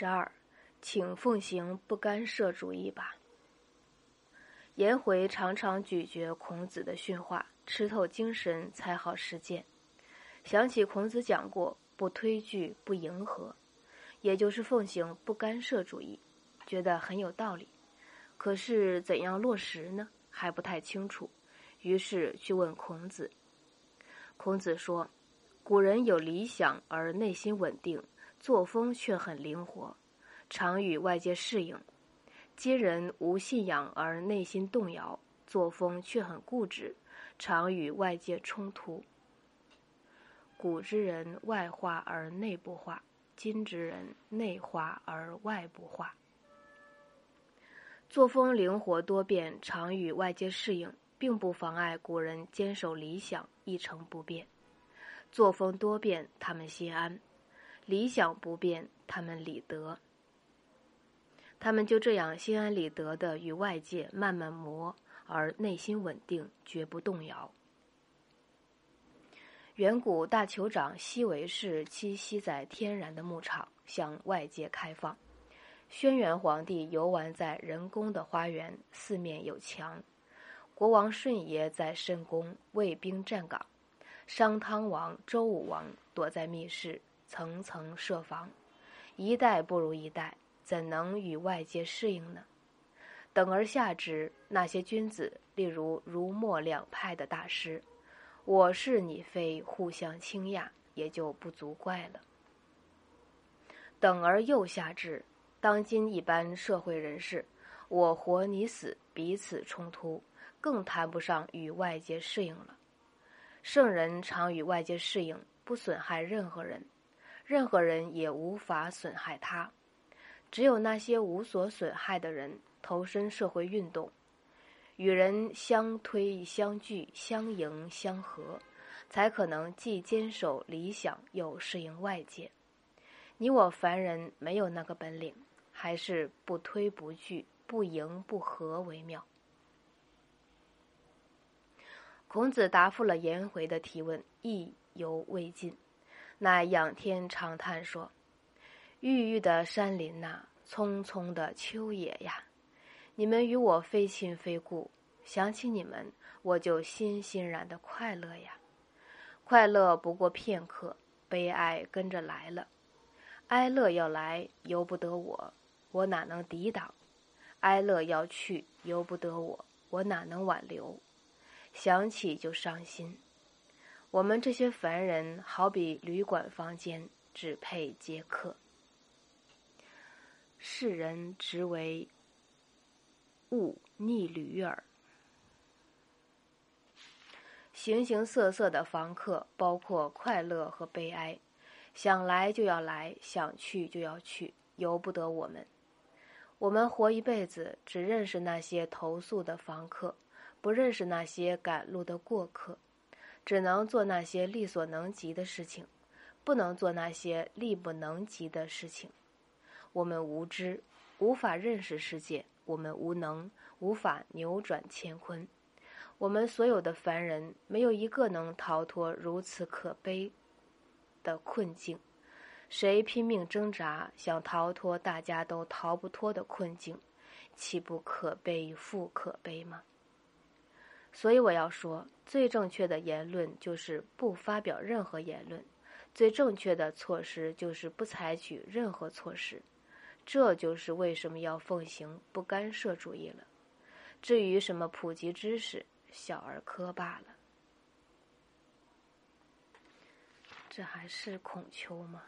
十二，请奉行不干涉主义吧。颜回常常咀嚼孔子的训话，吃透精神才好实践。想起孔子讲过“不推拒，不迎合”，也就是奉行不干涉主义，觉得很有道理。可是怎样落实呢？还不太清楚。于是去问孔子。孔子说：“古人有理想而内心稳定。”作风却很灵活，常与外界适应；今人无信仰而内心动摇，作风却很固执，常与外界冲突。古之人外化而内部化，今之人内化而外部化。作风灵活多变，常与外界适应，并不妨碍古人坚守理想，一成不变。作风多变，他们心安。理想不变，他们理得。他们就这样心安理得的与外界慢慢磨，而内心稳定，绝不动摇。远古大酋长西维氏栖息在天然的牧场，向外界开放。轩辕皇帝游玩在人工的花园，四面有墙。国王舜爷在深宫，卫兵站岗。商汤王、周武王躲在密室。层层设防，一代不如一代，怎能与外界适应呢？等而下之，那些君子，例如儒墨两派的大师，我是你非，互相倾轧，也就不足怪了。等而又下之，当今一般社会人士，我活你死，彼此冲突，更谈不上与外界适应了。圣人常与外界适应，不损害任何人。任何人也无法损害他，只有那些无所损害的人投身社会运动，与人相推相聚、相迎相和，才可能既坚守理想又适应外界。你我凡人没有那个本领，还是不推不拒、不迎不和为妙。孔子答复了颜回的提问，意犹未尽。乃仰天长叹说：“郁郁的山林呐，葱葱的秋野呀，你们与我非亲非故，想起你们，我就欣欣然的快乐呀。快乐不过片刻，悲哀跟着来了。哀乐要来，由不得我，我哪能抵挡？哀乐要去，由不得我，我哪能挽留？想起就伤心。”我们这些凡人，好比旅馆房间，只配接客。世人直为物逆旅耳。形形色色的房客，包括快乐和悲哀，想来就要来，想去就要去，由不得我们。我们活一辈子，只认识那些投宿的房客，不认识那些赶路的过客。只能做那些力所能及的事情，不能做那些力不能及的事情。我们无知，无法认识世界；我们无能，无法扭转乾坤。我们所有的凡人，没有一个能逃脱如此可悲的困境。谁拼命挣扎，想逃脱大家都逃不脱的困境，岂不可悲复可悲吗？所以我要说，最正确的言论就是不发表任何言论，最正确的措施就是不采取任何措施。这就是为什么要奉行不干涉主义了。至于什么普及知识，小儿科罢了。这还是孔丘吗？